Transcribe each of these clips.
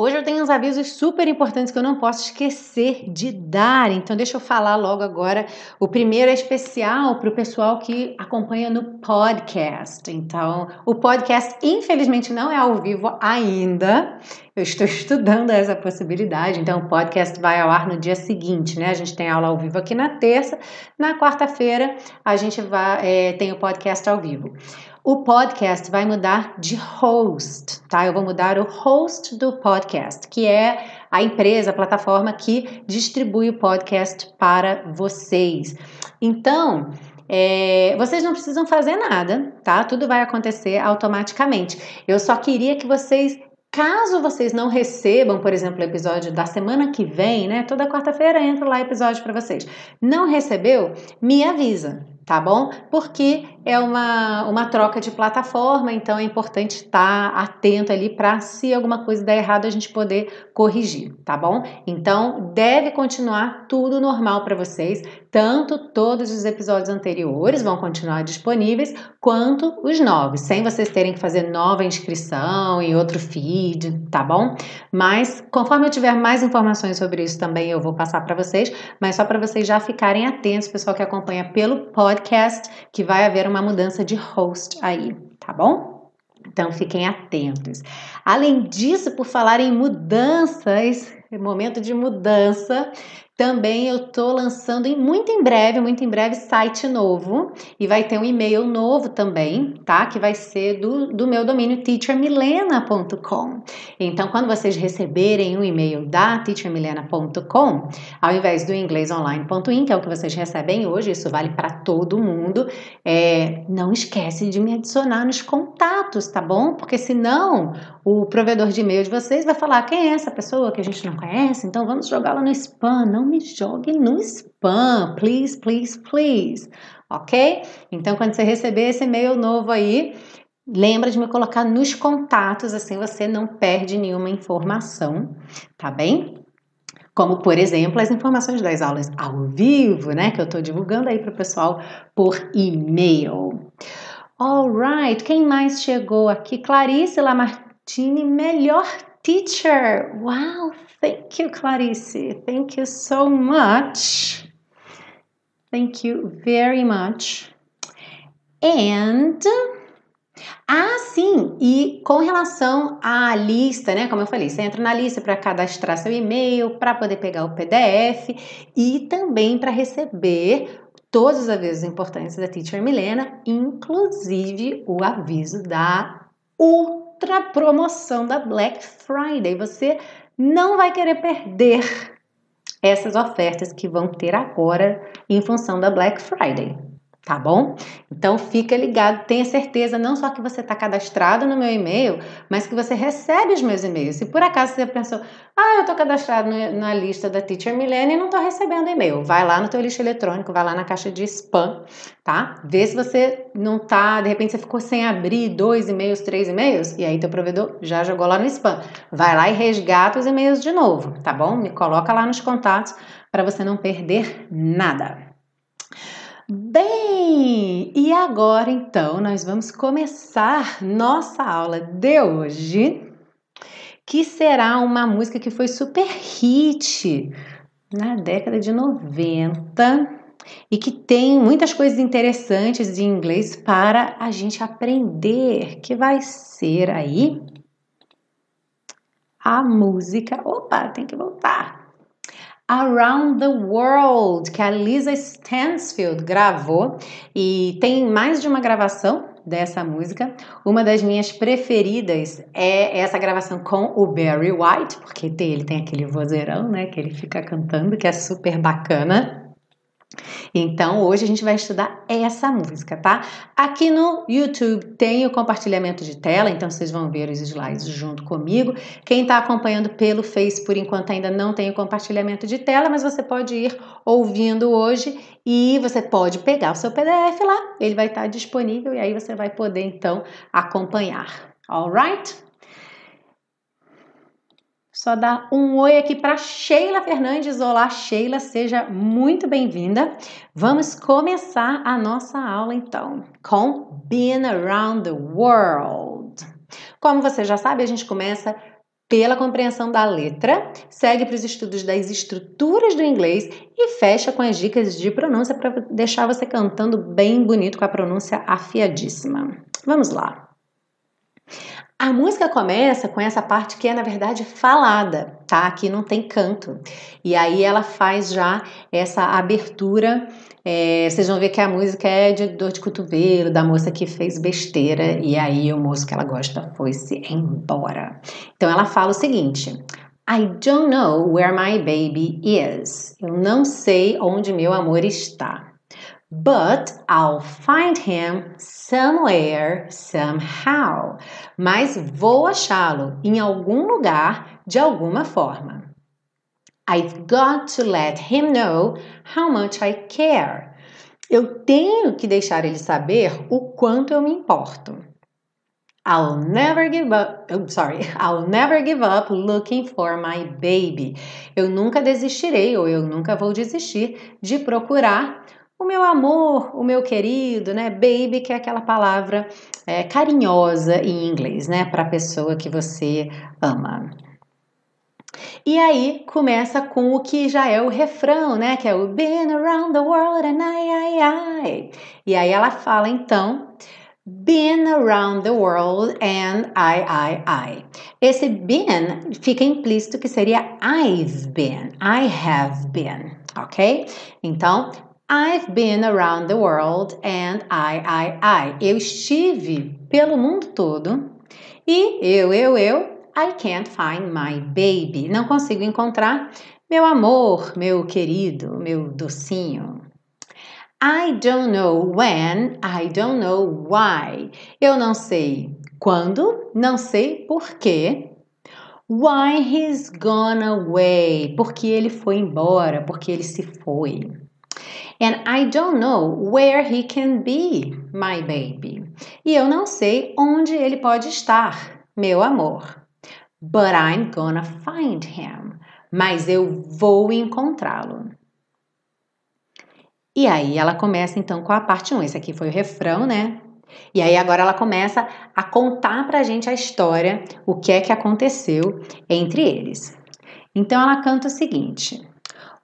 Hoje eu tenho uns avisos super importantes que eu não posso esquecer de dar, então deixa eu falar logo agora. O primeiro é especial para o pessoal que acompanha no podcast. Então, o podcast, infelizmente, não é ao vivo ainda. Eu estou estudando essa possibilidade, então o podcast vai ao ar no dia seguinte, né? A gente tem aula ao vivo aqui na terça, na quarta-feira a gente vai, é, tem o podcast ao vivo. O podcast vai mudar de host, tá? Eu vou mudar o host do podcast, que é a empresa, a plataforma que distribui o podcast para vocês. Então, é, vocês não precisam fazer nada, tá? Tudo vai acontecer automaticamente. Eu só queria que vocês Caso vocês não recebam, por exemplo, o episódio da semana que vem, né? Toda quarta-feira entra lá episódio para vocês. Não recebeu? Me avisa, tá bom? Porque é uma, uma troca de plataforma, então é importante estar atento ali para se alguma coisa der errado a gente poder corrigir, tá bom? Então deve continuar tudo normal para vocês, tanto todos os episódios anteriores vão continuar disponíveis, quanto os novos, sem vocês terem que fazer nova inscrição em outro feed, tá bom? Mas conforme eu tiver mais informações sobre isso também eu vou passar para vocês, mas só para vocês já ficarem atentos, pessoal que acompanha pelo podcast, que vai haver uma mudança de host aí, tá bom? Então fiquem atentos. Além disso, por falar em mudanças, momento de mudança, também eu tô lançando em muito em breve, muito em breve, site novo e vai ter um e-mail novo também, tá? Que vai ser do, do meu domínio teachermilena.com. Então, quando vocês receberem um e-mail da teachermilena.com, ao invés do inglesonline.in, que é o que vocês recebem hoje, isso vale para todo mundo, é, não esquece de me adicionar nos contatos, tá bom? Porque senão o provedor de e-mail de vocês vai falar quem é essa pessoa que a gente não conhece, então vamos jogá-la no spam, não me jogue no spam, please, please, please, ok? Então, quando você receber esse e-mail novo aí, lembra de me colocar nos contatos, assim você não perde nenhuma informação, tá bem? Como, por exemplo, as informações das aulas ao vivo, né? Que eu estou divulgando aí para o pessoal por e-mail. Alright, quem mais chegou aqui? Clarice Lamartine, melhor teacher. Wow, Thank you, Clarice. Thank you so much. Thank you very much. And ah, sim, e com relação à lista, né? Como eu falei, você entra na lista para cadastrar seu e-mail, para poder pegar o PDF e também para receber todos os avisos importantes da Teacher Milena, inclusive o aviso da ultra promoção da Black Friday. Você não vai querer perder essas ofertas que vão ter agora em função da Black Friday tá bom? Então fica ligado, tenha certeza não só que você está cadastrado no meu e-mail, mas que você recebe os meus e-mails. Se por acaso você pensou, ah, eu estou cadastrado na lista da Teacher Millennium e não estou recebendo e-mail, vai lá no teu lixo eletrônico, vai lá na caixa de spam, tá? Vê se você não tá, de repente você ficou sem abrir dois e-mails, três e-mails, e aí teu provedor já jogou lá no spam. Vai lá e resgata os e-mails de novo, tá bom? Me coloca lá nos contatos para você não perder nada. Bem, e agora então nós vamos começar nossa aula de hoje, que será uma música que foi super hit na década de 90 e que tem muitas coisas interessantes de inglês para a gente aprender, que vai ser aí a música. Opa, tem que voltar. Around the World, que a Lisa Stansfield gravou e tem mais de uma gravação dessa música. Uma das minhas preferidas é essa gravação com o Barry White, porque ele tem aquele vozeirão, né, que ele fica cantando, que é super bacana. Então, hoje a gente vai estudar essa música, tá? Aqui no YouTube tem o compartilhamento de tela, então vocês vão ver os slides junto comigo. Quem está acompanhando pelo Face, por enquanto, ainda não tem o compartilhamento de tela, mas você pode ir ouvindo hoje e você pode pegar o seu PDF lá, ele vai estar disponível e aí você vai poder então acompanhar. Alright? Só dar um oi aqui para Sheila Fernandes. Olá, Sheila, seja muito bem-vinda. Vamos começar a nossa aula então com Been Around the World. Como você já sabe, a gente começa pela compreensão da letra, segue para os estudos das estruturas do inglês e fecha com as dicas de pronúncia para deixar você cantando bem bonito com a pronúncia afiadíssima. Vamos lá. A música começa com essa parte que é, na verdade, falada, tá? Aqui não tem canto. E aí ela faz já essa abertura. É, vocês vão ver que a música é de dor de cotovelo, da moça que fez besteira, e aí o moço que ela gosta foi-se embora. Então ela fala o seguinte: I don't know where my baby is. Eu não sei onde meu amor está. But I'll find him somewhere, somehow. Mas vou achá-lo em algum lugar, de alguma forma. I've got to let him know how much I care. Eu tenho que deixar ele saber o quanto eu me importo. I'll never give up. I'm sorry. I'll never give up looking for my baby. Eu nunca desistirei ou eu nunca vou desistir de procurar o meu amor, o meu querido, né? Baby, que é aquela palavra é, carinhosa em inglês, né? Para a pessoa que você ama. E aí começa com o que já é o refrão, né? Que é o Been around the world and I, I, I. E aí ela fala então. Been around the world and I, I, I. Esse been fica implícito que seria I've been, I have been, ok? Então, I've been around the world and I, I, I. Eu estive pelo mundo todo e eu, eu, eu, I can't find my baby. Não consigo encontrar meu amor, meu querido, meu docinho. I don't know when, I don't know why. Eu não sei quando, não sei porquê. Why he's gone away. Porque ele foi embora, porque ele se foi. And I don't know where he can be, my baby. E eu não sei onde ele pode estar, meu amor. But I'm gonna find him. Mas eu vou encontrá-lo. E aí ela começa então com a parte 1. Esse aqui foi o refrão, né? E aí agora ela começa a contar pra gente a história, o que é que aconteceu entre eles. Então ela canta o seguinte: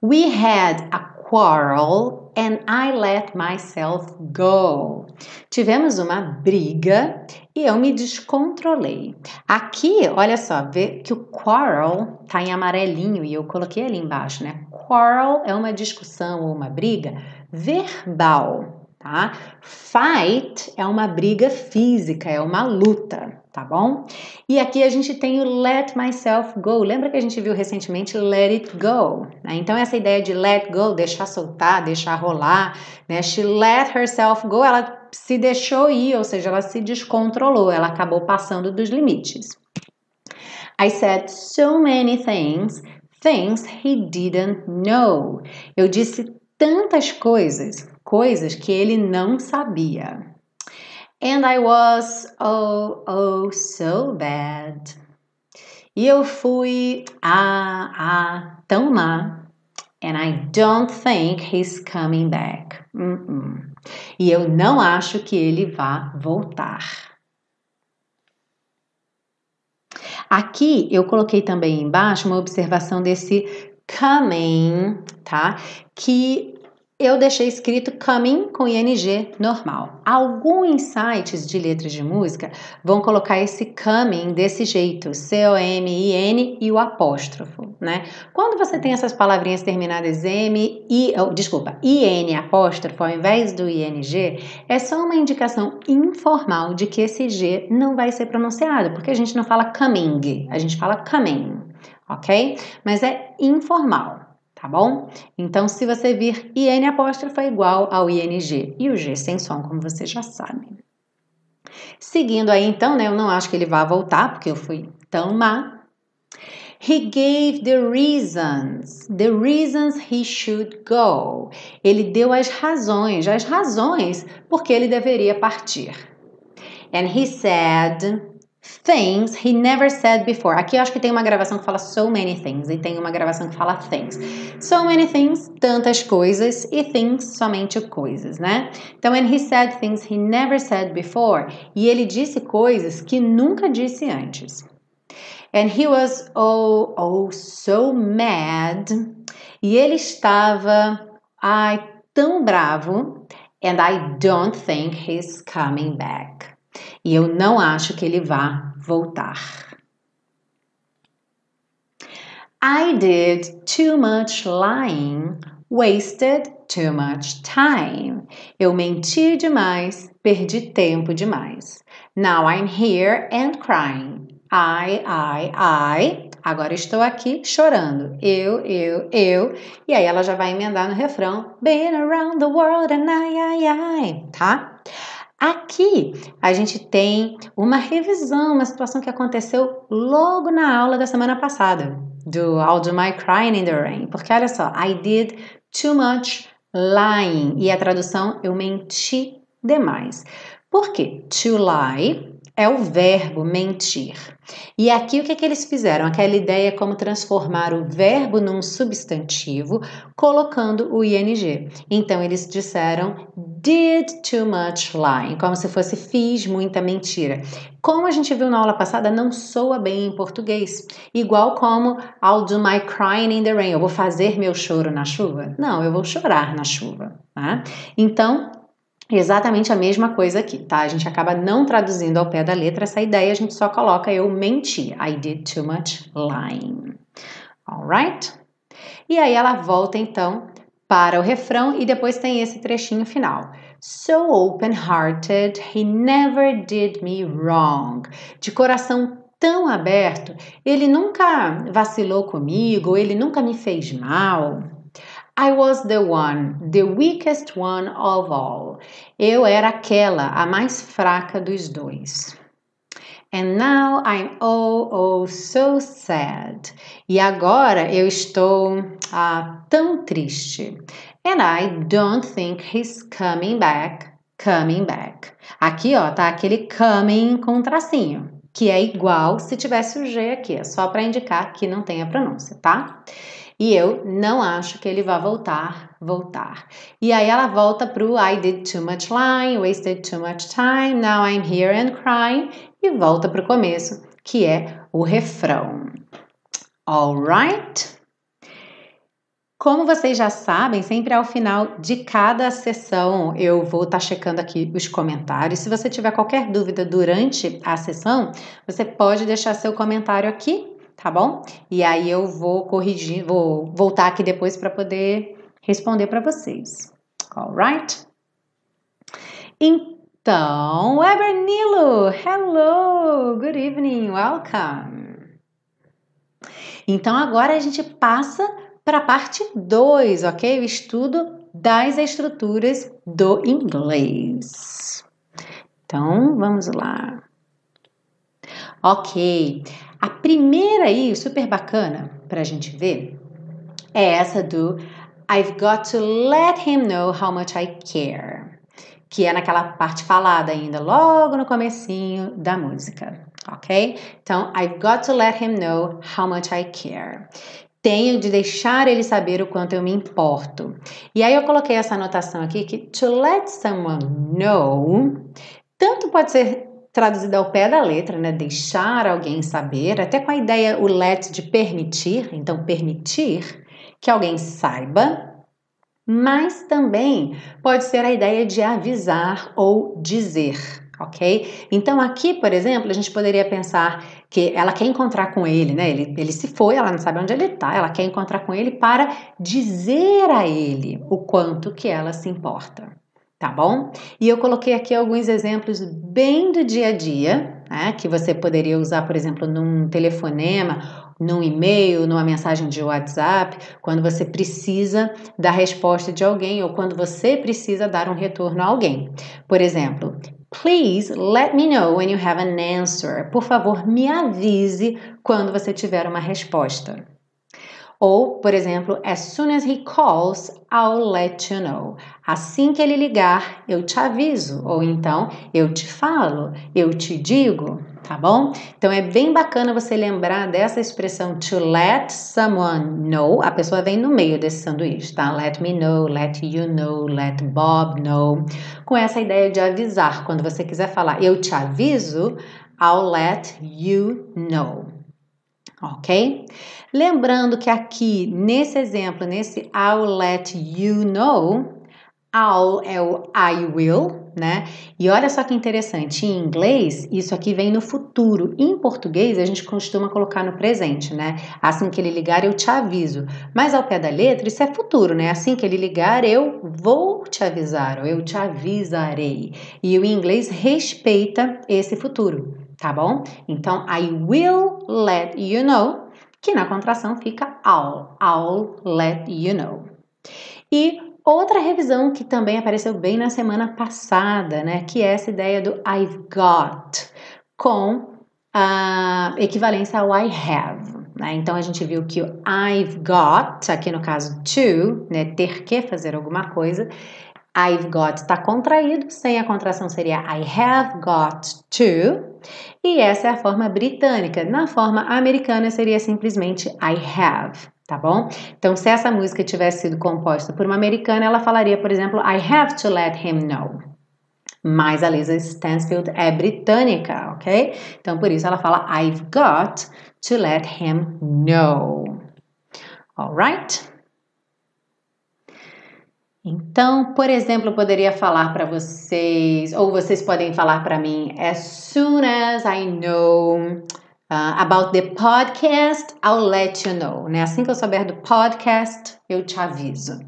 We had a quarrel and I let myself go. Tivemos uma briga e eu me descontrolei. Aqui, olha só, vê que o quarrel tá em amarelinho e eu coloquei ali embaixo, né? Quarrel é uma discussão ou uma briga verbal tá? Fight é uma briga física, é uma luta, tá bom? E aqui a gente tem o let myself go. Lembra que a gente viu recentemente let it go? Né? Então essa ideia de let go, deixar soltar, deixar rolar, né? She let herself go, ela se deixou ir, ou seja, ela se descontrolou, ela acabou passando dos limites. I said so many things, things he didn't know. Eu disse tantas coisas, coisas que ele não sabia. And I was oh, oh, so bad. E eu fui ah, ah, tão má. And I don't think he's coming back. Uh -uh. E eu não acho que ele vá voltar. Aqui eu coloquei também embaixo uma observação desse coming, tá? Que eu deixei escrito coming com ing normal. Alguns sites de letras de música vão colocar esse coming desse jeito, C-O-M-I-N e o apóstrofo, né? Quando você tem essas palavrinhas terminadas M, I, oh, desculpa, I-N apóstrofo ao invés do ING, é só uma indicação informal de que esse G não vai ser pronunciado, porque a gente não fala coming, a gente fala coming, ok? Mas é informal tá bom? Então, se você vir IN apóstrofo é igual ao ING e o G sem som, como você já sabe. Seguindo aí, então, né? Eu não acho que ele vá voltar, porque eu fui tão má. He gave the reasons, the reasons he should go. Ele deu as razões, as razões porque ele deveria partir. And he said, things he never said before. Aqui eu acho que tem uma gravação que fala so many things e tem uma gravação que fala things. So many things, tantas coisas, e things, somente coisas, né? Então, and he said things he never said before. E ele disse coisas que nunca disse antes. And he was oh, oh so mad. E ele estava, ai, tão bravo. And I don't think he's coming back. E eu não acho que ele vá voltar. I did too much lying, wasted too much time. Eu menti demais, perdi tempo demais. Now I'm here and crying. I, I, I. Agora estou aqui chorando. Eu, eu, eu. E aí ela já vai emendar no refrão. Been around the world and I, I, I. Tá? Aqui a gente tem uma revisão, uma situação que aconteceu logo na aula da semana passada, do I'll Do My Crying in the Rain. Porque olha só, I did too much lying. E a tradução, eu menti demais. Por quê? To lie é o verbo mentir. E aqui o que, é que eles fizeram? Aquela ideia é como transformar o verbo num substantivo, colocando o ing. Então eles disseram did too much lying, como se fosse fiz muita mentira. Como a gente viu na aula passada, não soa bem em português. Igual como I'll do my crying in the rain. Eu vou fazer meu choro na chuva? Não, eu vou chorar na chuva. Tá? Então, Exatamente a mesma coisa aqui, tá? A gente acaba não traduzindo ao pé da letra essa ideia, a gente só coloca eu menti. I did too much lying. Alright? E aí ela volta então para o refrão e depois tem esse trechinho final. So open-hearted, he never did me wrong. De coração tão aberto, ele nunca vacilou comigo, ele nunca me fez mal. I was the one, the weakest one of all. Eu era aquela, a mais fraca dos dois. And now I'm oh, oh, so sad. E agora eu estou ah, tão triste. And I don't think he's coming back, coming back. Aqui, ó, tá aquele coming com tracinho, que é igual se tivesse o G aqui, é só para indicar que não tem a pronúncia, tá? E eu não acho que ele vá voltar, voltar. E aí ela volta pro I did too much lying, wasted too much time, now I'm here and crying e volta pro começo, que é o refrão. Alright? Como vocês já sabem, sempre ao final de cada sessão eu vou estar tá checando aqui os comentários. Se você tiver qualquer dúvida durante a sessão, você pode deixar seu comentário aqui tá bom? E aí eu vou corrigir, vou voltar aqui depois para poder responder para vocês. Alright? Então, Ebernilo, hello, good evening, welcome. Então agora a gente passa para a parte 2, ok? O estudo das estruturas do inglês. Então, vamos lá. Ok. A primeira aí, super bacana para a gente ver, é essa do I've got to let him know how much I care, que é naquela parte falada ainda, logo no comecinho da música, ok? Então, I've got to let him know how much I care. Tenho de deixar ele saber o quanto eu me importo. E aí eu coloquei essa anotação aqui que to let someone know tanto pode ser traduzida ao pé da letra, né? Deixar alguém saber, até com a ideia, o let de permitir, então permitir que alguém saiba, mas também pode ser a ideia de avisar ou dizer, ok? Então aqui, por exemplo, a gente poderia pensar que ela quer encontrar com ele, né? Ele, ele se foi, ela não sabe onde ele está, ela quer encontrar com ele para dizer a ele o quanto que ela se importa tá bom? E eu coloquei aqui alguns exemplos bem do dia a dia, né, que você poderia usar, por exemplo, num telefonema, num e-mail, numa mensagem de WhatsApp, quando você precisa da resposta de alguém ou quando você precisa dar um retorno a alguém. Por exemplo, Please let me know when you have an answer. Por favor, me avise quando você tiver uma resposta. Ou, por exemplo, as soon as he calls, I'll let you know. Assim que ele ligar, eu te aviso. Ou então, eu te falo, eu te digo. tá bom? Então é bem bacana você lembrar dessa expressão to let someone know. A pessoa vem no meio desse sanduíche, tá? Let me know, let you know, let Bob know. Com essa ideia de avisar. Quando você quiser falar eu te aviso, I'll let you know. Ok? Lembrando que aqui, nesse exemplo, nesse I'll let you know, I'll é o I will, né? E olha só que interessante, em inglês isso aqui vem no futuro. Em português a gente costuma colocar no presente, né? Assim que ele ligar eu te aviso. Mas ao pé da letra isso é futuro, né? Assim que ele ligar eu vou te avisar ou eu te avisarei. E o inglês respeita esse futuro, tá bom? Então I will let you know, que na contração fica I'll. I'll let you know. E Outra revisão que também apareceu bem na semana passada, né, que é essa ideia do I've got com a equivalência ao I have. Né? Então a gente viu que o I've got, aqui no caso to, né, ter que fazer alguma coisa, I've got está contraído, sem a contração seria I have got to, e essa é a forma britânica. Na forma americana seria simplesmente I have tá bom? Então, se essa música tivesse sido composta por uma americana, ela falaria, por exemplo, I have to let him know. Mas a Lisa Stansfield é britânica, ok? Então, por isso ela fala I've got to let him know. Alright? Então, por exemplo, eu poderia falar para vocês, ou vocês podem falar para mim, as soon as I know Uh, about the podcast, I'll let you know. Né? Assim que eu souber do podcast, eu te aviso.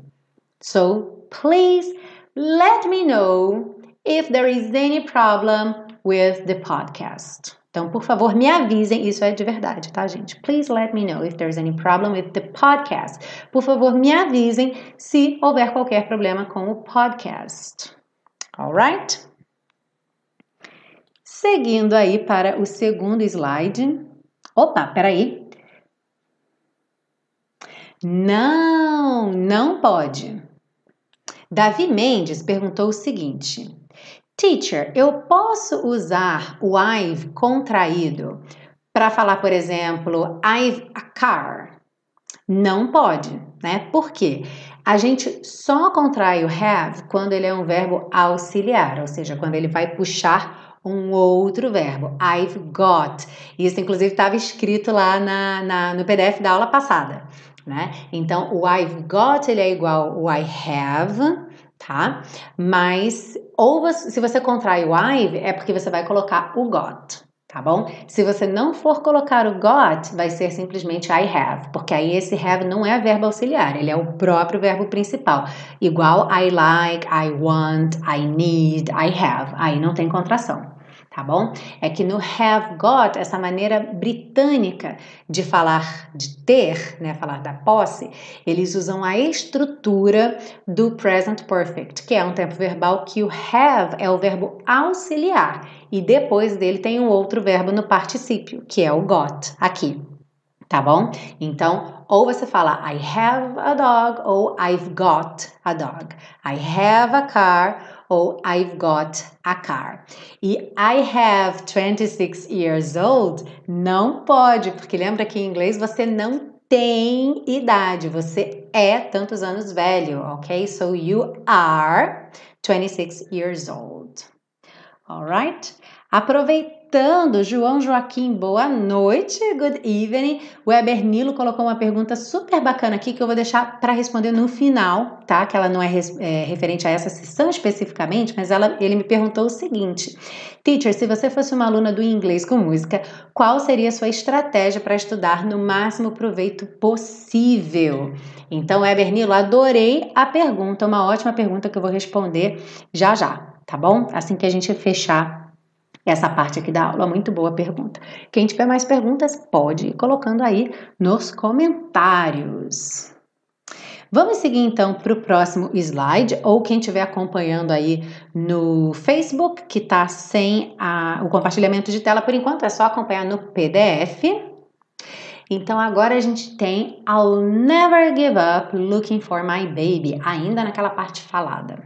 So, please let me know if there is any problem with the podcast. Então, por favor, me avisem, isso é de verdade, tá, gente? Please let me know if there's any problem with the podcast. Por favor, me avisem se houver qualquer problema com o podcast. Alright? Seguindo aí para o segundo slide. Opa, peraí. Não, não pode. Davi Mendes perguntou o seguinte: Teacher, eu posso usar o I've contraído para falar, por exemplo, I've a car? Não pode, né? Por quê? A gente só contrai o have quando ele é um verbo auxiliar, ou seja, quando ele vai puxar um outro verbo. I've got. Isso, inclusive, estava escrito lá na, na, no PDF da aula passada, né? Então, o I've got, ele é igual ao I have, tá? Mas, ou se você contrai o I've, é porque você vai colocar o got, tá bom? Se você não for colocar o got, vai ser simplesmente I have, porque aí esse have não é verbo auxiliar, ele é o próprio verbo principal. Igual I like, I want, I need, I have. Aí não tem contração tá bom? É que no have got, essa maneira britânica de falar de ter, né, falar da posse, eles usam a estrutura do present perfect, que é um tempo verbal que o have é o verbo auxiliar e depois dele tem um outro verbo no particípio, que é o got, aqui. Tá bom? Então, ou você fala I have a dog ou I've got a dog. I have a car ou I've got a car. E I have 26 years old não pode, porque lembra que em inglês você não tem idade, você é tantos anos velho, ok? So you are 26 years old. Alright? Aproveitando João Joaquim, boa noite, good evening. O Weber Nilo colocou uma pergunta super bacana aqui que eu vou deixar para responder no final, tá? Que ela não é, é, referente a essa sessão especificamente, mas ela, ele me perguntou o seguinte: Teacher, se você fosse uma aluna do inglês com música, qual seria a sua estratégia para estudar no máximo proveito possível? Então, Weber Nilo, adorei a pergunta, uma ótima pergunta que eu vou responder já já, tá bom? Assim que a gente fechar essa parte aqui da aula. Muito boa pergunta. Quem tiver mais perguntas, pode ir colocando aí nos comentários. Vamos seguir então para o próximo slide, ou quem estiver acompanhando aí no Facebook, que está sem a, o compartilhamento de tela por enquanto, é só acompanhar no PDF. Então agora a gente tem I'll never give up looking for my baby, ainda naquela parte falada.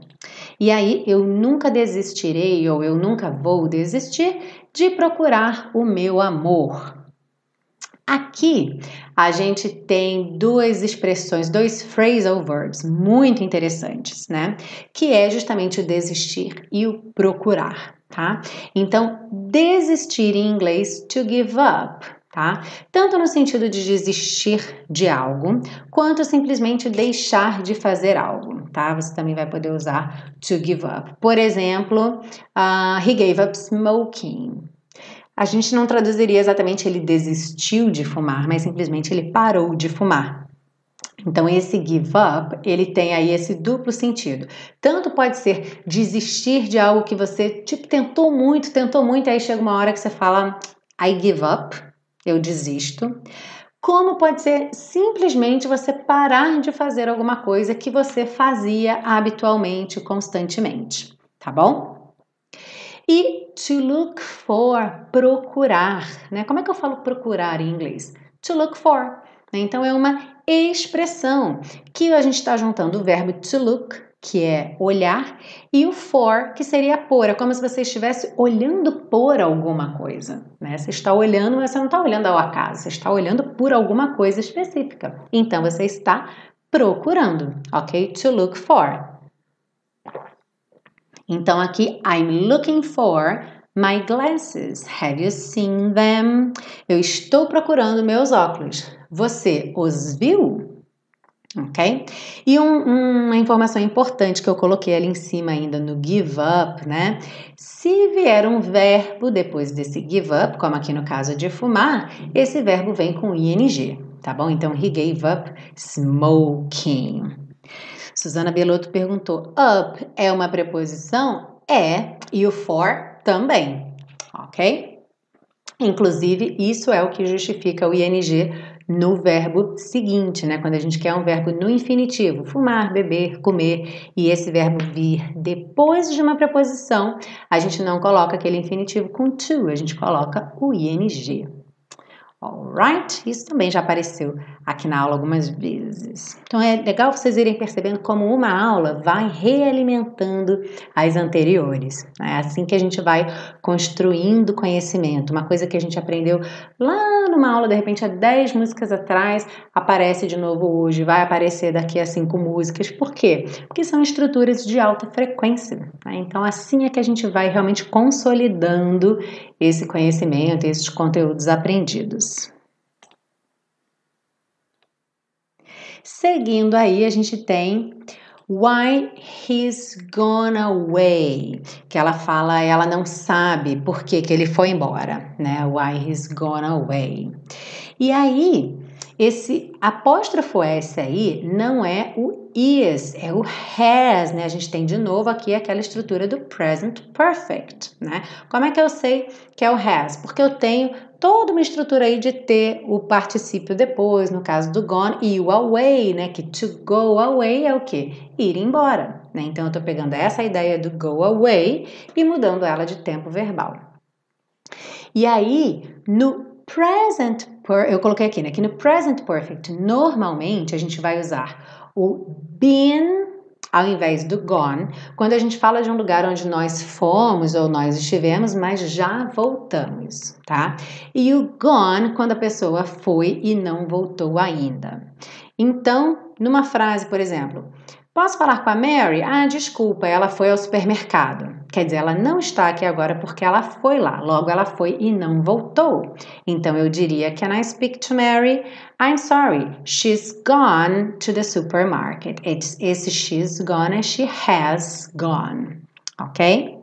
E aí, eu nunca desistirei ou eu nunca vou desistir de procurar o meu amor. Aqui a gente tem duas expressões, dois phrasal verbs muito interessantes, né? Que é justamente o desistir e o procurar, tá? Então, desistir em inglês to give up, tá? Tanto no sentido de desistir de algo, quanto simplesmente deixar de fazer algo, tá? Você também vai poder usar to give up. Por exemplo, uh, he gave up smoking a gente não traduziria exatamente ele desistiu de fumar, mas simplesmente ele parou de fumar. Então esse give up, ele tem aí esse duplo sentido. Tanto pode ser desistir de algo que você tipo tentou muito, tentou muito, aí chega uma hora que você fala I give up, eu desisto. Como pode ser simplesmente você parar de fazer alguma coisa que você fazia habitualmente, constantemente, tá bom? E to look for, procurar, né? Como é que eu falo procurar em inglês? To look for. Né? Então é uma expressão que a gente está juntando o verbo to look, que é olhar, e o for, que seria por. É como se você estivesse olhando por alguma coisa. Né? Você está olhando, mas você não está olhando ao acaso, você está olhando por alguma coisa específica. Então você está procurando, ok? To look for. Então aqui, I'm looking for my glasses. Have you seen them? Eu estou procurando meus óculos. Você os viu? Ok? E um, uma informação importante que eu coloquei ali em cima ainda no give up, né? Se vier um verbo depois desse give up, como aqui no caso de fumar, esse verbo vem com ing, tá bom? Então, he gave up smoking. Susana Belotto perguntou: up é uma preposição? É, e o for também, ok? Inclusive, isso é o que justifica o ing no verbo seguinte, né? Quando a gente quer um verbo no infinitivo, fumar, beber, comer, e esse verbo vir depois de uma preposição, a gente não coloca aquele infinitivo com to, a gente coloca o ing. Alright? Isso também já apareceu aqui na aula algumas vezes. Então é legal vocês irem percebendo como uma aula vai realimentando as anteriores. É assim que a gente vai construindo conhecimento. Uma coisa que a gente aprendeu lá numa aula, de repente, há 10 músicas atrás, aparece de novo hoje, vai aparecer daqui a 5 músicas. Por quê? Porque são estruturas de alta frequência. Né? Então, assim é que a gente vai realmente consolidando esse conhecimento, esses conteúdos aprendidos. Seguindo aí, a gente tem Why he's gone away, que ela fala, ela não sabe por que, que ele foi embora, né? Why he's gone away. E aí, esse apóstrofo S aí não é o is, é o has, né? A gente tem de novo aqui aquela estrutura do present perfect, né? Como é que eu sei que é o has? Porque eu tenho toda uma estrutura aí de ter o particípio depois, no caso do gone, e o away, né? Que to go away é o que? Ir embora, né? Então eu tô pegando essa ideia do go away e mudando ela de tempo verbal. E aí, no present eu coloquei aqui, né? Que no present perfect, normalmente a gente vai usar o been ao invés do gone, quando a gente fala de um lugar onde nós fomos ou nós estivemos, mas já voltamos, tá? E o gone quando a pessoa foi e não voltou ainda. Então, numa frase, por exemplo, Posso falar com a Mary? Ah, desculpa, ela foi ao supermercado. Quer dizer, ela não está aqui agora porque ela foi lá. Logo, ela foi e não voltou. Então, eu diria: Can I speak to Mary? I'm sorry, she's gone to the supermarket. It's, esse she's gone é she has gone. Ok?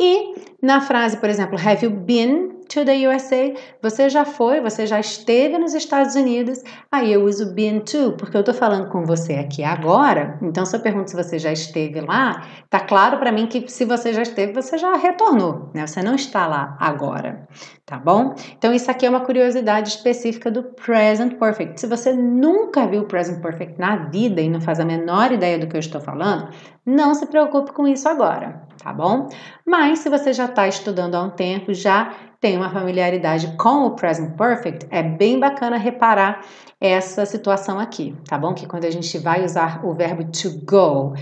E na frase, por exemplo, Have you been to the USA. Você já foi, você já esteve nos Estados Unidos. Aí eu uso been to, porque eu tô falando com você aqui agora. Então, se eu pergunto se você já esteve lá, tá claro para mim que se você já esteve, você já retornou, né? Você não está lá agora, tá bom? Então, isso aqui é uma curiosidade específica do present perfect. Se você nunca viu o present perfect na vida e não faz a menor ideia do que eu estou falando, não se preocupe com isso agora, tá bom? Mas se você já está estudando há um tempo, já tem uma familiaridade com o present perfect, é bem bacana reparar essa situação aqui, tá bom? Que quando a gente vai usar o verbo to go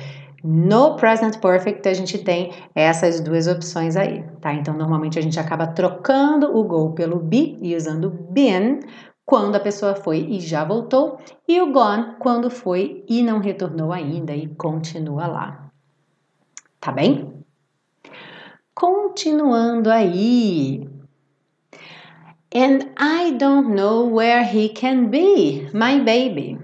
No present perfect a gente tem essas duas opções aí, tá? Então normalmente a gente acaba trocando o go pelo be e usando been quando a pessoa foi e já voltou, e o gone quando foi e não retornou ainda e continua lá. Tá bem? Continuando aí. And I don't know where he can be, my baby.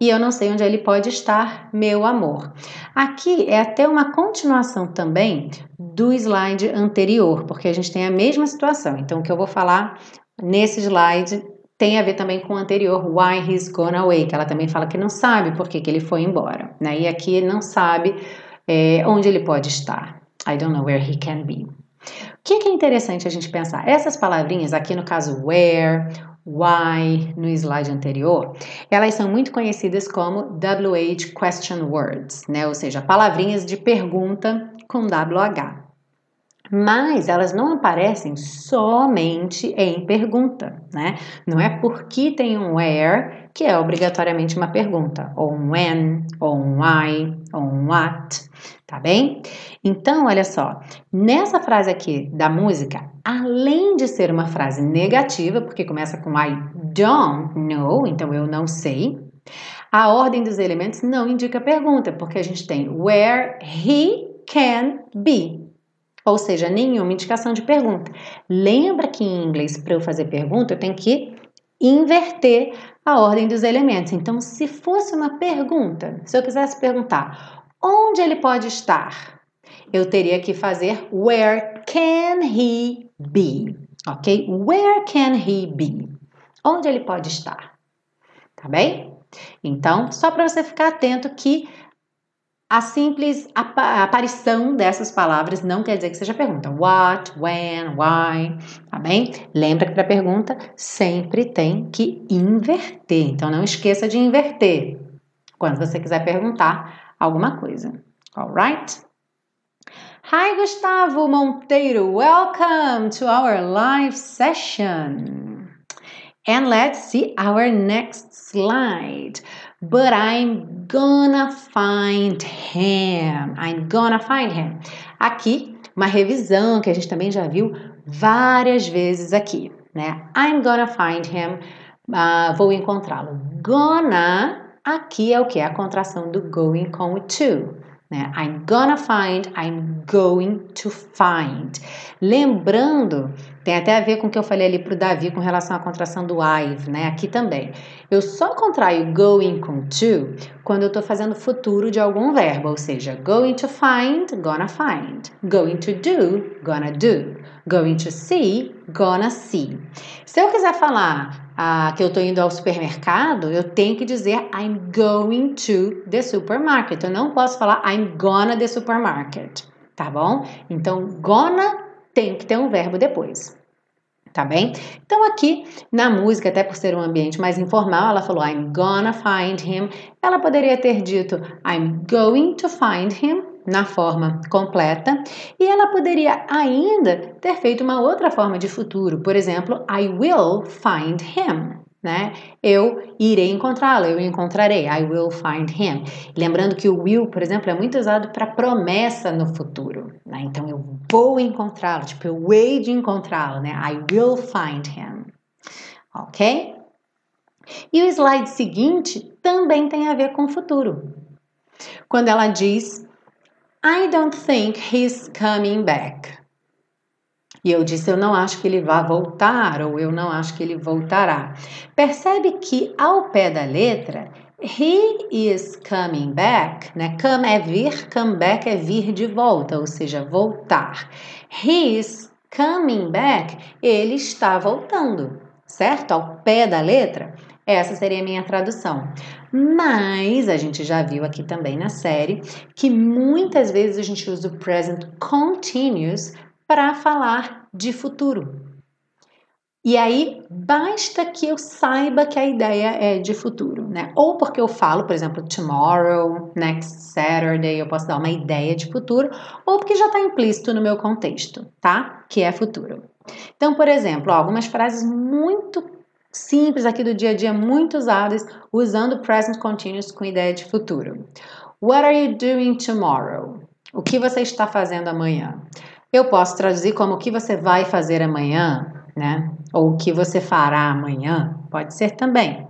E eu não sei onde ele pode estar, meu amor. Aqui é até uma continuação também do slide anterior, porque a gente tem a mesma situação. Então, o que eu vou falar nesse slide tem a ver também com o anterior, why he's gone away, que ela também fala que não sabe por que, que ele foi embora, né? E aqui não sabe é, onde ele pode estar. I don't know where he can be. O que, que é interessante a gente pensar? Essas palavrinhas, aqui no caso where, why, no slide anterior, elas são muito conhecidas como WH question words, né? Ou seja, palavrinhas de pergunta com WH mas elas não aparecem somente em pergunta, né? Não é porque tem um where que é obrigatoriamente uma pergunta, ou um when, ou um why, ou um what, tá bem? Então, olha só, nessa frase aqui da música, além de ser uma frase negativa, porque começa com I don't know, então eu não sei, a ordem dos elementos não indica pergunta, porque a gente tem where he can be, ou seja, nenhuma indicação de pergunta. Lembra que em inglês, para eu fazer pergunta, eu tenho que inverter a ordem dos elementos. Então, se fosse uma pergunta, se eu quisesse perguntar onde ele pode estar, eu teria que fazer where can he be? Ok? Where can he be? Onde ele pode estar? Tá bem? Então, só para você ficar atento que a simples aparição dessas palavras não quer dizer que seja pergunta. What, when, why, tá bem? Lembra que para pergunta sempre tem que inverter. Então não esqueça de inverter quando você quiser perguntar alguma coisa. Alright? Hi, Gustavo Monteiro. Welcome to our live session. And let's see our next slide. But I'm gonna find him. I'm gonna find him. Aqui, uma revisão que a gente também já viu várias vezes aqui, né? I'm gonna find him. Uh, vou encontrá-lo. Gonna, aqui é o que? A contração do going com o to. Né? I'm gonna find, I'm going to find. Lembrando, tem até a ver com o que eu falei ali para o Davi com relação à contração do I've, né? Aqui também. Eu só contraio going com to quando eu estou fazendo futuro de algum verbo, ou seja, going to find, gonna find. Going to do, gonna do. Going to see, gonna see. Se eu quiser falar ah, que eu estou indo ao supermercado, eu tenho que dizer I'm going to the supermarket. Eu não posso falar I'm gonna the supermarket, tá bom? Então, gonna tem que ter um verbo depois. Tá bem? Então, aqui na música, até por ser um ambiente mais informal, ela falou I'm gonna find him. Ela poderia ter dito I'm going to find him na forma completa, e ela poderia ainda ter feito uma outra forma de futuro, por exemplo, I will find him. Né? Eu irei encontrá-lo, eu encontrarei, I will find him. Lembrando que o will, por exemplo, é muito usado para promessa no futuro. Né? Então eu vou encontrá-lo, tipo, eu hei de encontrá-lo, né? I will find him. Ok? E o slide seguinte também tem a ver com o futuro. Quando ela diz I don't think he's coming back. E eu disse, eu não acho que ele vá voltar, ou eu não acho que ele voltará. Percebe que ao pé da letra, he is coming back, né? Come é vir, come back é vir de volta, ou seja, voltar. He is coming back, ele está voltando, certo? Ao pé da letra. Essa seria a minha tradução. Mas a gente já viu aqui também na série que muitas vezes a gente usa o present continuous para falar de futuro. E aí basta que eu saiba que a ideia é de futuro, né? Ou porque eu falo, por exemplo, tomorrow, next Saturday, eu posso dar uma ideia de futuro, ou porque já está implícito no meu contexto, tá? Que é futuro. Então, por exemplo, algumas frases muito simples aqui do dia a dia, muito usadas, usando present continuous com ideia de futuro. What are you doing tomorrow? O que você está fazendo amanhã? Eu posso traduzir como o que você vai fazer amanhã, né? Ou o que você fará amanhã, pode ser também.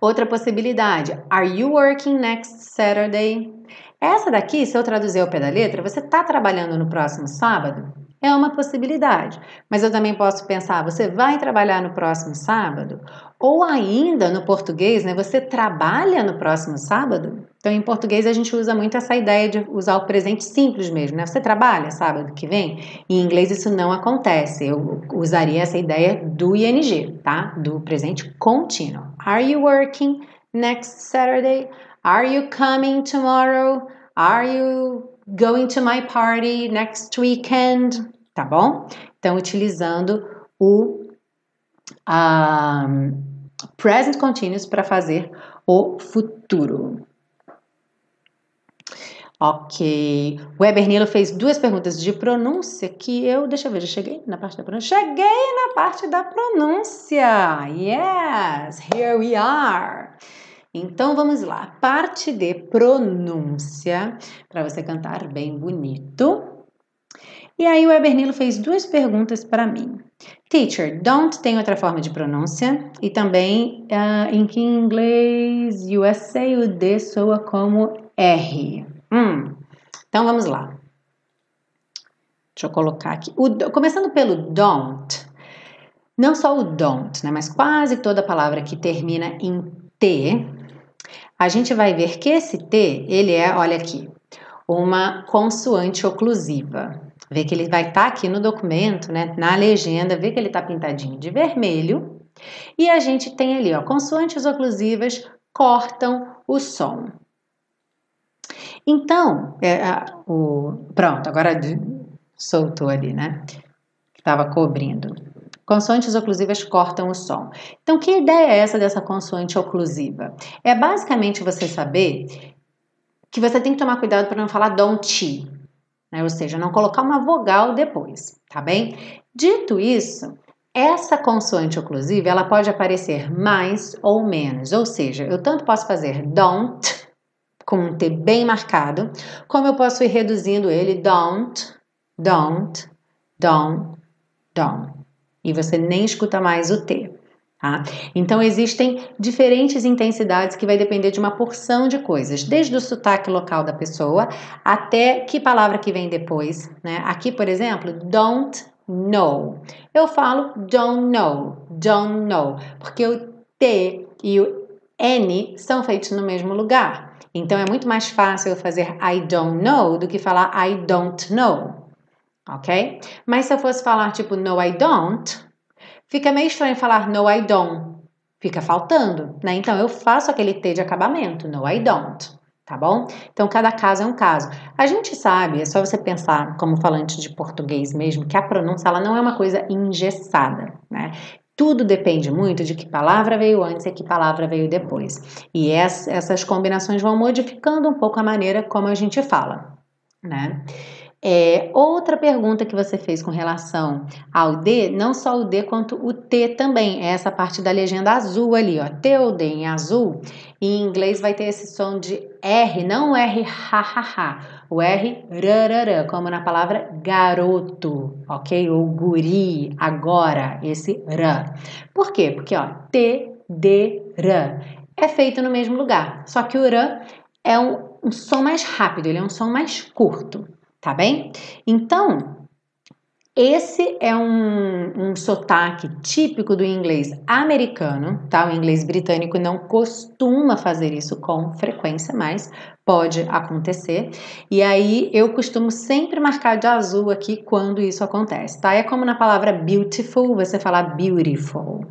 Outra possibilidade, are you working next Saturday? Essa daqui, se eu traduzir ao pé da letra, você está trabalhando no próximo sábado? É uma possibilidade. Mas eu também posso pensar, você vai trabalhar no próximo sábado? Ou ainda no português, né? Você trabalha no próximo sábado? Então, em português, a gente usa muito essa ideia de usar o presente simples mesmo, né? Você trabalha sábado que vem? Em inglês, isso não acontece. Eu usaria essa ideia do ing, tá? Do presente contínuo. Are you working next Saturday? Are you coming tomorrow? Are you going to my party next weekend? Tá bom? Então, utilizando o um, present continuous para fazer o futuro. Ok. O Ebernilo fez duas perguntas de pronúncia que eu. Deixa eu ver, já cheguei na parte da pronúncia? Cheguei na parte da pronúncia! Yes! Here we are! Então vamos lá. Parte de pronúncia, para você cantar bem bonito. E aí o Ebernilo fez duas perguntas para mim. Teacher, don't tem outra forma de pronúncia e também uh, em que inglês USA o D soa como R. Hum, então vamos lá. Deixa eu colocar aqui. O, começando pelo don't. Não só o don't, né, mas quase toda palavra que termina em T, a gente vai ver que esse T, ele é, olha aqui, uma consoante oclusiva. Vê que ele vai estar tá aqui no documento, né, na legenda, vê que ele está pintadinho de vermelho. E a gente tem ali, ó, consoantes oclusivas cortam o som. Então, é, a, o, pronto, agora soltou ali, né? Estava cobrindo. Consoantes oclusivas cortam o som. Então, que ideia é essa dessa consoante oclusiva? É basicamente você saber que você tem que tomar cuidado para não falar don't, né? ou seja, não colocar uma vogal depois, tá bem? Dito isso, essa consoante oclusiva ela pode aparecer mais ou menos, ou seja, eu tanto posso fazer don't com um T bem marcado, como eu posso ir reduzindo ele don't, don't, don't, don't. E você nem escuta mais o T. Tá? Então existem diferentes intensidades que vai depender de uma porção de coisas, desde o sotaque local da pessoa até que palavra que vem depois. Né? Aqui, por exemplo, don't know. Eu falo don't know, don't know, porque o T e o N são feitos no mesmo lugar. Então é muito mais fácil eu fazer I don't know do que falar I don't know. Ok? Mas se eu fosse falar tipo no, I don't, Fica meio estranho falar no, I don't. Fica faltando, né? Então eu faço aquele T de acabamento, no, I don't. Tá bom? Então, cada caso é um caso. A gente sabe, é só você pensar como falante de português mesmo, que a pronúncia ela não é uma coisa engessada, né? Tudo depende muito de que palavra veio antes e que palavra veio depois. E essas combinações vão modificando um pouco a maneira como a gente fala, né? É, outra pergunta que você fez com relação ao D, não só o D quanto o T também, é essa parte da legenda azul ali, ó, T ou D em azul, em inglês vai ter esse som de R, não o R ha ha ha, o R rarará, como na palavra garoto, ok? Ou guri, agora, esse ra. Por quê? Porque, ó, T, D, R é feito no mesmo lugar, só que o R é um, um som mais rápido, ele é um som mais curto tá bem? Então, esse é um, um sotaque típico do inglês americano, tá? O inglês britânico não costuma fazer isso com frequência, mas pode acontecer. E aí eu costumo sempre marcar de azul aqui quando isso acontece, tá? É como na palavra beautiful, você falar beautiful,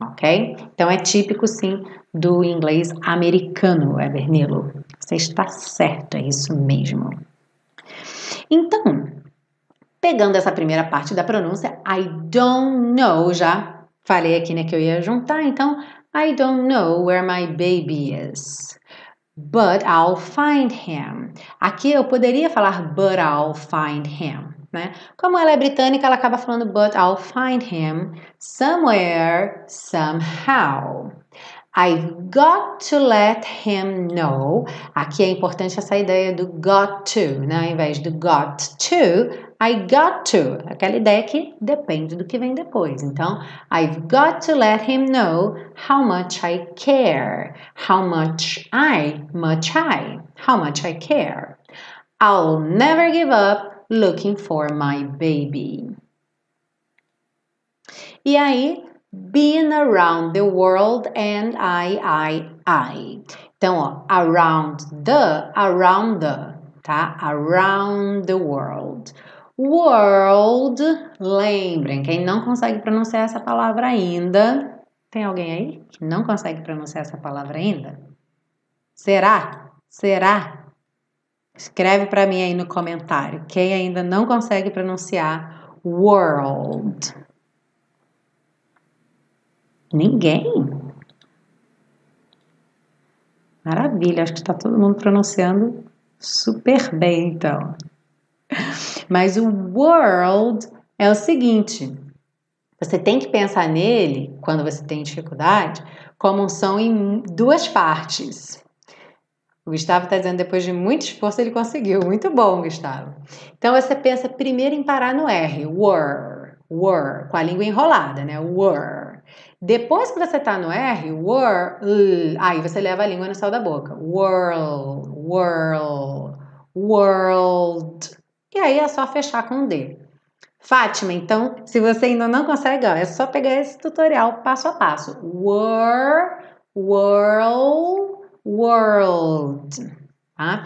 ok? Então é típico sim do inglês americano, Evernilo. Você está certo, é isso mesmo. Então, pegando essa primeira parte da pronúncia, I don't know, já falei aqui né, que eu ia juntar, então, I don't know where my baby is. But I'll find him. Aqui eu poderia falar but I'll find him. Né? Como ela é britânica, ela acaba falando but I'll find him somewhere, somehow. I've got to let him know. Aqui é importante essa ideia do got to, né? Ao invés do got to, I got to. Aquela ideia que depende do que vem depois. Então, I've got to let him know how much I care. How much I, much I, how much I care. I'll never give up looking for my baby. E aí, been around the world and I, I, I. Então, ó, around the, around the, tá? Around the world. World, lembrem, quem não consegue pronunciar essa palavra ainda, tem alguém aí que não consegue pronunciar essa palavra ainda? Será? Será? Escreve para mim aí no comentário. Quem ainda não consegue pronunciar world? Ninguém? Maravilha, acho que está todo mundo pronunciando super bem, então. Mas o world é o seguinte: você tem que pensar nele, quando você tem dificuldade, como um som em duas partes. O Gustavo está dizendo, depois de muito esforço, ele conseguiu. Muito bom, Gustavo. Então você pensa primeiro em parar no R, were, were, com a língua enrolada, né? Were. Depois que você tá no R, world, aí você leva a língua no céu da boca. World, world, world. E aí é só fechar com D. Fátima, então, se você ainda não consegue, ó, é só pegar esse tutorial passo a passo. Wor, world, world. Tá?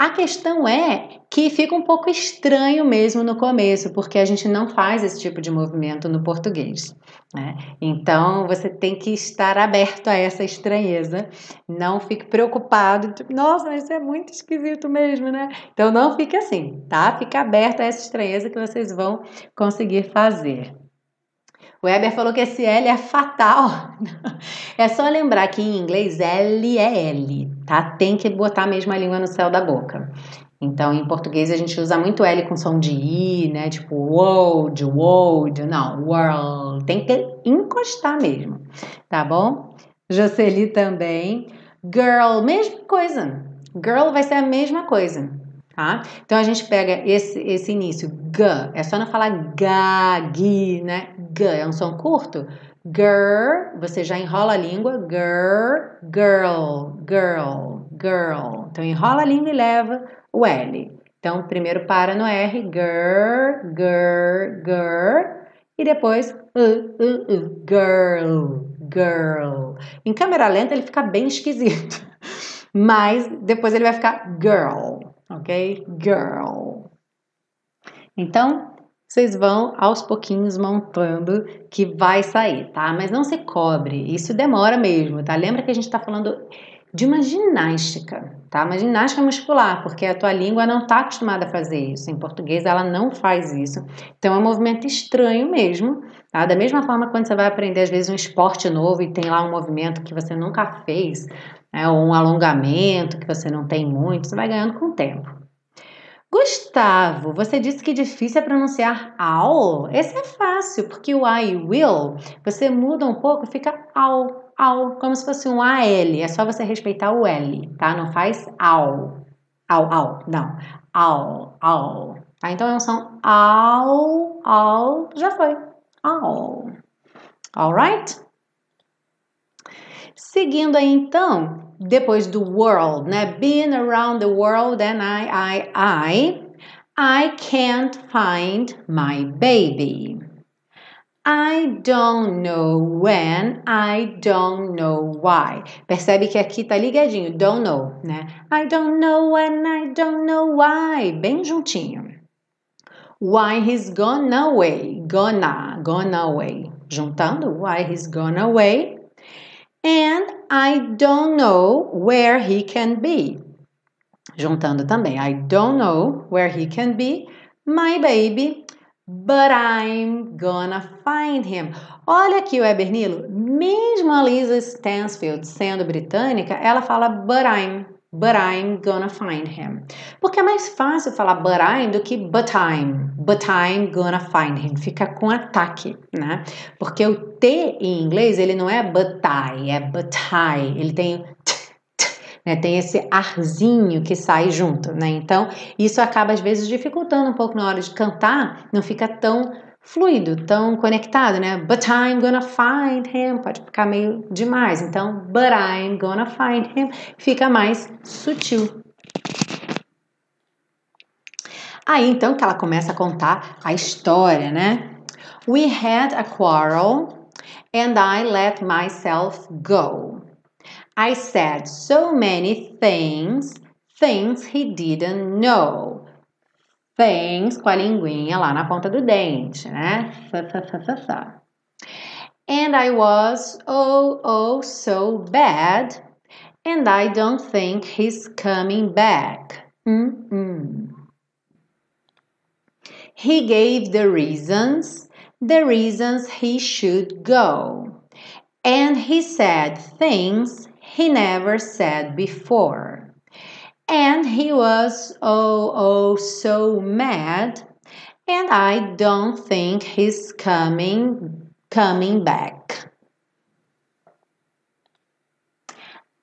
A questão é que fica um pouco estranho mesmo no começo, porque a gente não faz esse tipo de movimento no português. Né? Então você tem que estar aberto a essa estranheza, não fique preocupado, tipo, nossa, isso é muito esquisito mesmo, né? Então não fique assim, tá? Fique aberto a essa estranheza que vocês vão conseguir fazer. O Weber falou que esse L é fatal. É só lembrar que em inglês L é L, tá? Tem que botar a língua no céu da boca. Então, em português a gente usa muito L com som de I, né? Tipo world, world, não, world. Tem que encostar mesmo, tá bom? Jocely também. Girl, mesma coisa. Girl vai ser a mesma coisa tá? Então a gente pega esse, esse início, g, é só não falar ga, gi, né? G é um som curto. Girl, você já enrola a língua, girl, girl, girl, girl. Então enrola a língua e leva o L. Então primeiro para no R, girl, girl, girl, e depois uh, uh, uh, girl, girl. Em câmera lenta ele fica bem esquisito, mas depois ele vai ficar girl, ok? Girl. Então, vocês vão aos pouquinhos montando que vai sair, tá? Mas não se cobre, isso demora mesmo, tá? Lembra que a gente está falando de uma ginástica, tá? Uma ginástica muscular, porque a tua língua não está acostumada a fazer isso. Em português ela não faz isso. Então é um movimento estranho mesmo, tá? Da mesma forma quando você vai aprender às vezes um esporte novo e tem lá um movimento que você nunca fez, né, ou um alongamento que você não tem muito, você vai ganhando com o tempo. Gustavo, você disse que difícil é pronunciar ao. Esse é fácil, porque o I will, você muda um pouco, fica ao, ao, como se fosse um AL. É só você respeitar o L, tá? Não faz ao, ao, ao, não. Ao, ao. Tá? Então é um som ao, ao, já foi. Ao. Alright? Seguindo aí então, depois do world, né? Been around the world and I, I, I, I can't find my baby. I don't know when, I don't know why. Percebe que aqui tá ligadinho, don't know, né? I don't know when, I don't know why. Bem juntinho. Why he's gone away, gonna, gone away. Juntando, why he's gone away. And I don't know where he can be. Juntando também, I don't know where he can be, my baby, but I'm gonna find him. Olha aqui o Ebernilo, mesmo a Lisa Stansfield sendo britânica, ela fala but I'm, but I'm gonna find him. Porque é mais fácil falar but I'm do que but I'm. But I'm gonna find him. Fica com ataque, né? Porque o T em inglês, ele não é but I, é but I. Ele tem t, t, né? Tem esse arzinho que sai junto, né? Então, isso acaba às vezes dificultando um pouco na hora de cantar, não fica tão fluido, tão conectado, né? But I'm gonna find him pode ficar meio demais. Então, but I'm gonna find him fica mais sutil. Aí então que ela começa a contar a história, né? We had a quarrel and I let myself go. I said so many things, things he didn't know com a linguinha lá na ponta do dente, né? And I was oh oh so bad, and I don't think he's coming back. Mm -mm. He gave the reasons, the reasons he should go, and he said things he never said before. And he was oh oh so mad, and I don't think he's coming coming back.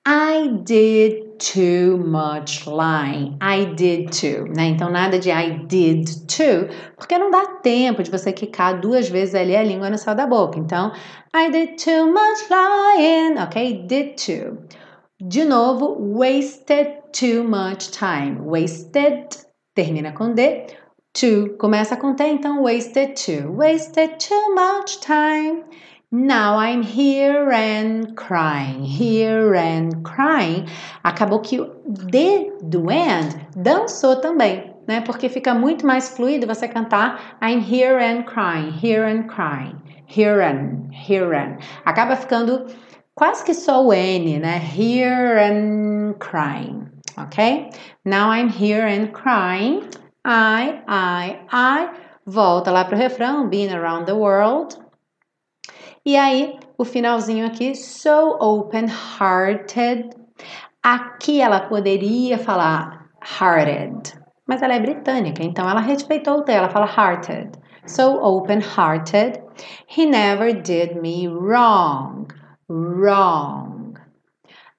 I did too much lying. I did too, né? Então nada de I did too, porque não dá tempo de você quicar duas vezes ali a língua no céu da boca. Então, I did too much lying, ok? Did too. De novo, wasted too much time. Wasted termina com D. To começa com T, então wasted too. Wasted too much time. Now I'm here and crying. Here and crying. Acabou que o D do and dançou também, né? Porque fica muito mais fluido você cantar I'm here and crying. Here and crying. Here and, here and. Acaba ficando quase que só o N, né? Here and crying, ok? Now I'm here and crying. I, I, I. Volta lá para o refrão, been around the world. E aí, o finalzinho aqui, so open-hearted. Aqui ela poderia falar hearted, mas ela é britânica, então ela respeitou o T, ela fala hearted. So open-hearted. He never did me wrong wrong.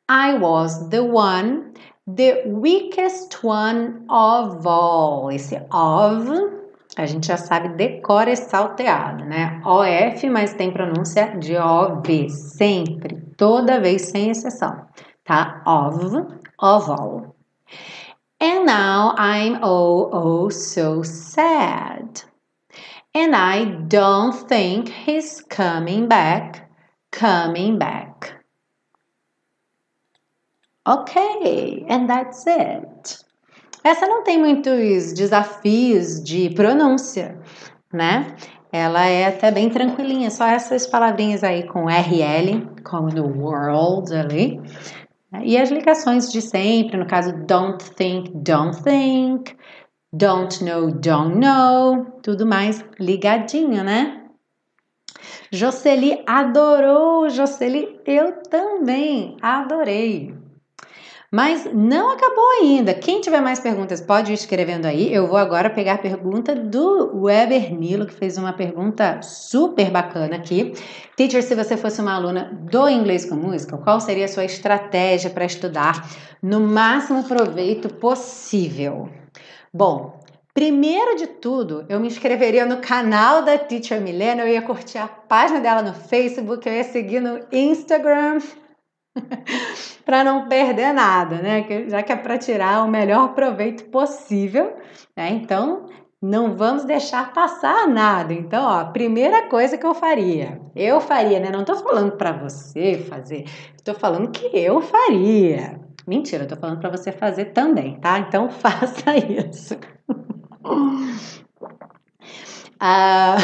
I was the one, the weakest one of all. Esse of, a gente já sabe, decora esse salteado, né? OF, mas tem pronúncia de OV, sempre, toda vez, sem exceção, tá? Of, of all. And now I'm oh, oh, so sad. And I don't think he's coming back coming back. Ok, and that's it. Essa não tem muitos desafios de pronúncia, né? Ela é até bem tranquilinha, só essas palavrinhas aí com RL, como no world ali. E as ligações de sempre, no caso don't think, don't think, don't know, don't know, tudo mais ligadinho, né? Jocely adorou, Jocely, eu também adorei. Mas não acabou ainda. Quem tiver mais perguntas pode ir escrevendo aí. Eu vou agora pegar a pergunta do Weber Nilo, que fez uma pergunta super bacana aqui. Teacher, se você fosse uma aluna do inglês com música, qual seria a sua estratégia para estudar no máximo proveito possível? Bom, Primeiro de tudo, eu me inscreveria no canal da Teacher Milena, eu ia curtir a página dela no Facebook, eu ia seguir no Instagram, para não perder nada, né? Já que é para tirar o melhor proveito possível, né? Então, não vamos deixar passar nada. Então, ó, primeira coisa que eu faria, eu faria, né? Não tô falando para você fazer, tô falando que eu faria. Mentira, eu tô falando para você fazer também, tá? Então, faça isso. Ah,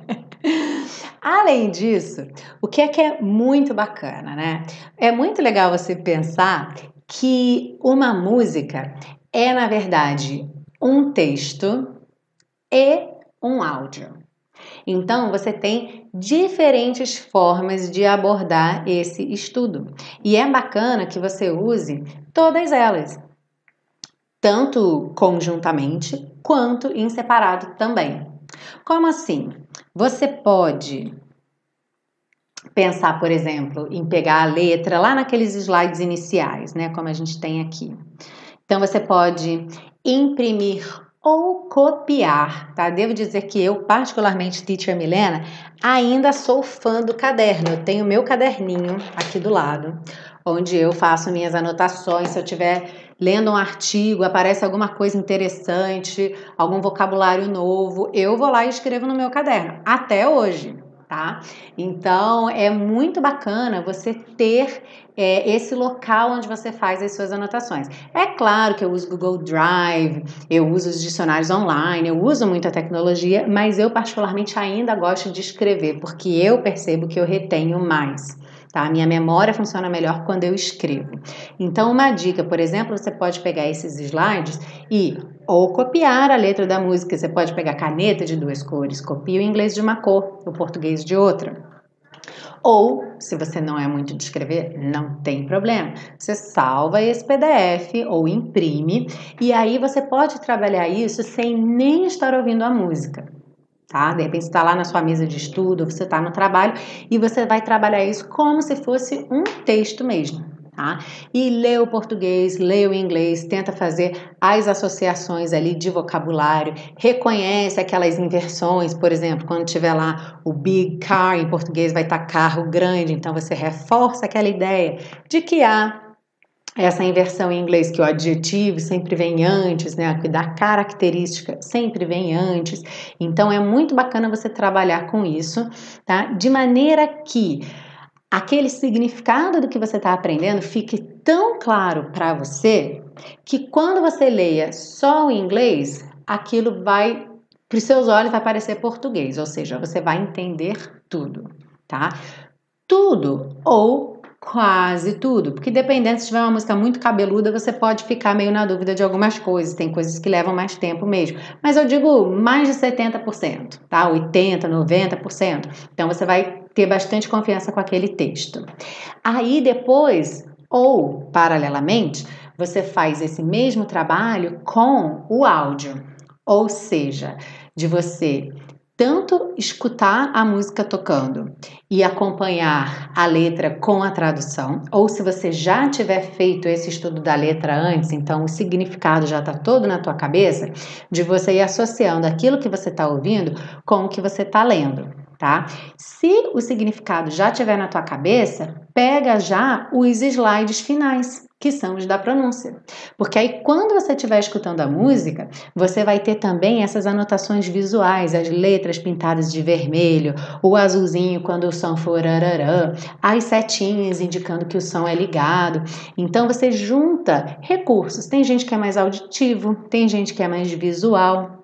além disso, o que é que é muito bacana, né? É muito legal você pensar que uma música é, na verdade, um texto e um áudio. Então, você tem diferentes formas de abordar esse estudo. E é bacana que você use todas elas, tanto conjuntamente quanto em separado também. Como assim? Você pode pensar, por exemplo, em pegar a letra lá naqueles slides iniciais, né, como a gente tem aqui. Então você pode imprimir ou copiar, tá? Devo dizer que eu, particularmente, Teacher Milena, ainda sou fã do caderno. Eu tenho meu caderninho aqui do lado, onde eu faço minhas anotações. Se eu estiver lendo um artigo, aparece alguma coisa interessante, algum vocabulário novo, eu vou lá e escrevo no meu caderno. Até hoje, tá? Então é muito bacana você ter é, esse local onde você faz as suas anotações. É claro que eu uso Google Drive, eu uso os dicionários online, eu uso muita tecnologia, mas eu particularmente ainda gosto de escrever porque eu percebo que eu retenho mais. Tá? Minha memória funciona melhor quando eu escrevo. Então, uma dica, por exemplo, você pode pegar esses slides e ou copiar a letra da música. Você pode pegar caneta de duas cores, copia o inglês de uma cor, o português de outra. Ou, se você não é muito de escrever, não tem problema. Você salva esse PDF ou imprime e aí você pode trabalhar isso sem nem estar ouvindo a música tá? De repente você está lá na sua mesa de estudo, você está no trabalho e você vai trabalhar isso como se fosse um texto mesmo. Tá? E lê o português, lê o inglês, tenta fazer as associações ali de vocabulário, reconhece aquelas inversões, por exemplo, quando tiver lá o big car em português vai estar tá carro grande, então você reforça aquela ideia de que há essa inversão em inglês, que o adjetivo sempre vem antes, né? Da característica sempre vem antes. Então é muito bacana você trabalhar com isso, tá? De maneira que aquele significado do que você está aprendendo fique tão claro para você que quando você leia só o inglês, aquilo vai para os seus olhos vai parecer português, ou seja, você vai entender tudo, tá? Tudo ou Quase tudo, porque dependendo se tiver uma música muito cabeluda, você pode ficar meio na dúvida de algumas coisas, tem coisas que levam mais tempo mesmo. Mas eu digo mais de 70%, tá? 80, 90%. Então você vai ter bastante confiança com aquele texto. Aí depois, ou paralelamente, você faz esse mesmo trabalho com o áudio. Ou seja, de você tanto escutar a música tocando e acompanhar a letra com a tradução, ou se você já tiver feito esse estudo da letra antes, então o significado já está todo na tua cabeça, de você ir associando aquilo que você está ouvindo com o que você está lendo. Tá? Se o significado já estiver na tua cabeça, pega já os slides finais que são os da pronúncia. Porque aí, quando você estiver escutando a música, você vai ter também essas anotações visuais, as letras pintadas de vermelho, o azulzinho quando o som for ararã, as setinhas indicando que o som é ligado. Então, você junta recursos. Tem gente que é mais auditivo, tem gente que é mais visual.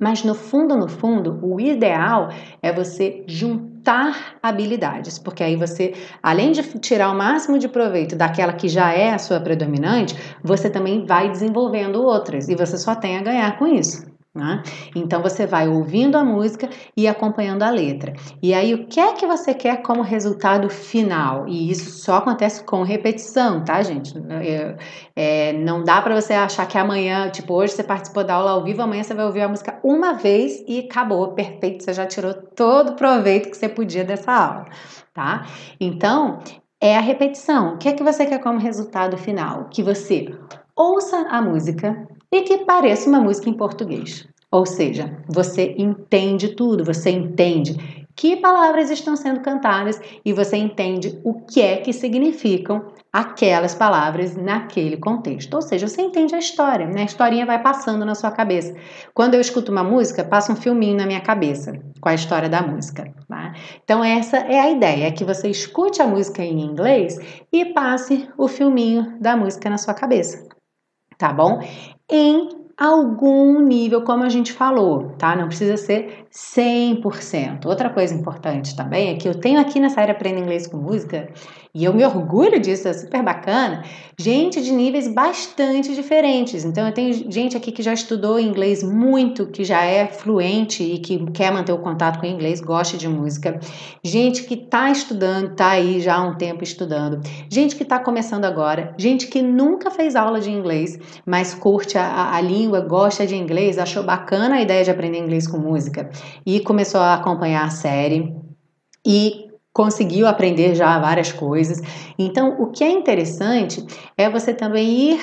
Mas no fundo, no fundo, o ideal é você juntar habilidades, porque aí você, além de tirar o máximo de proveito daquela que já é a sua predominante, você também vai desenvolvendo outras e você só tem a ganhar com isso. Né? Então você vai ouvindo a música e acompanhando a letra. E aí, o que é que você quer como resultado final? E isso só acontece com repetição, tá, gente? É, é, não dá para você achar que amanhã, tipo, hoje você participou da aula ao vivo, amanhã você vai ouvir a música uma vez e acabou, perfeito, você já tirou todo o proveito que você podia dessa aula, tá? Então, é a repetição. O que é que você quer como resultado final? Que você ouça a música e que pareça uma música em português. Ou seja, você entende tudo, você entende que palavras estão sendo cantadas e você entende o que é que significam aquelas palavras naquele contexto. Ou seja, você entende a história, né? A historinha vai passando na sua cabeça. Quando eu escuto uma música, passa um filminho na minha cabeça com a história da música. Tá? Então, essa é a ideia: é que você escute a música em inglês e passe o filminho da música na sua cabeça tá bom? Em algum nível, como a gente falou, tá? Não precisa ser 100%. Outra coisa importante também é que eu tenho aqui nessa área Aprenda Inglês com Música e eu me orgulho disso, é super bacana. Gente de níveis bastante diferentes. Então, eu tenho gente aqui que já estudou inglês muito, que já é fluente e que quer manter o contato com o inglês, gosta de música. Gente que está estudando, está aí já há um tempo estudando. Gente que está começando agora. Gente que nunca fez aula de inglês, mas curte a, a língua, gosta de inglês, achou bacana a ideia de aprender inglês com música e começou a acompanhar a série. E conseguiu aprender já várias coisas. Então, o que é interessante é você também ir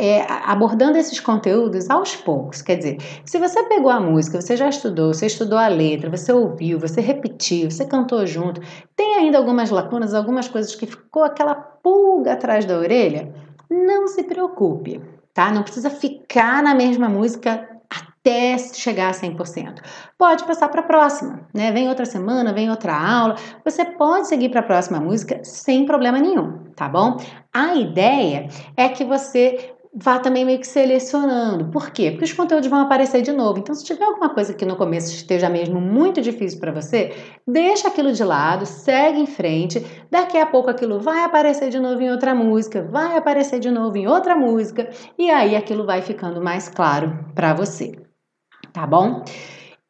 é, abordando esses conteúdos aos poucos. Quer dizer, se você pegou a música, você já estudou, você estudou a letra, você ouviu, você repetiu, você cantou junto, tem ainda algumas lacunas, algumas coisas que ficou aquela pulga atrás da orelha, não se preocupe, tá? Não precisa ficar na mesma música até chegar a 100%. Pode passar para a próxima, né? Vem outra semana, vem outra aula. Você pode seguir para a próxima música sem problema nenhum, tá bom? A ideia é que você vá também meio que selecionando. Por quê? Porque os conteúdos vão aparecer de novo. Então, se tiver alguma coisa que no começo esteja mesmo muito difícil para você, deixa aquilo de lado, segue em frente. Daqui a pouco aquilo vai aparecer de novo em outra música, vai aparecer de novo em outra música, e aí aquilo vai ficando mais claro para você tá bom?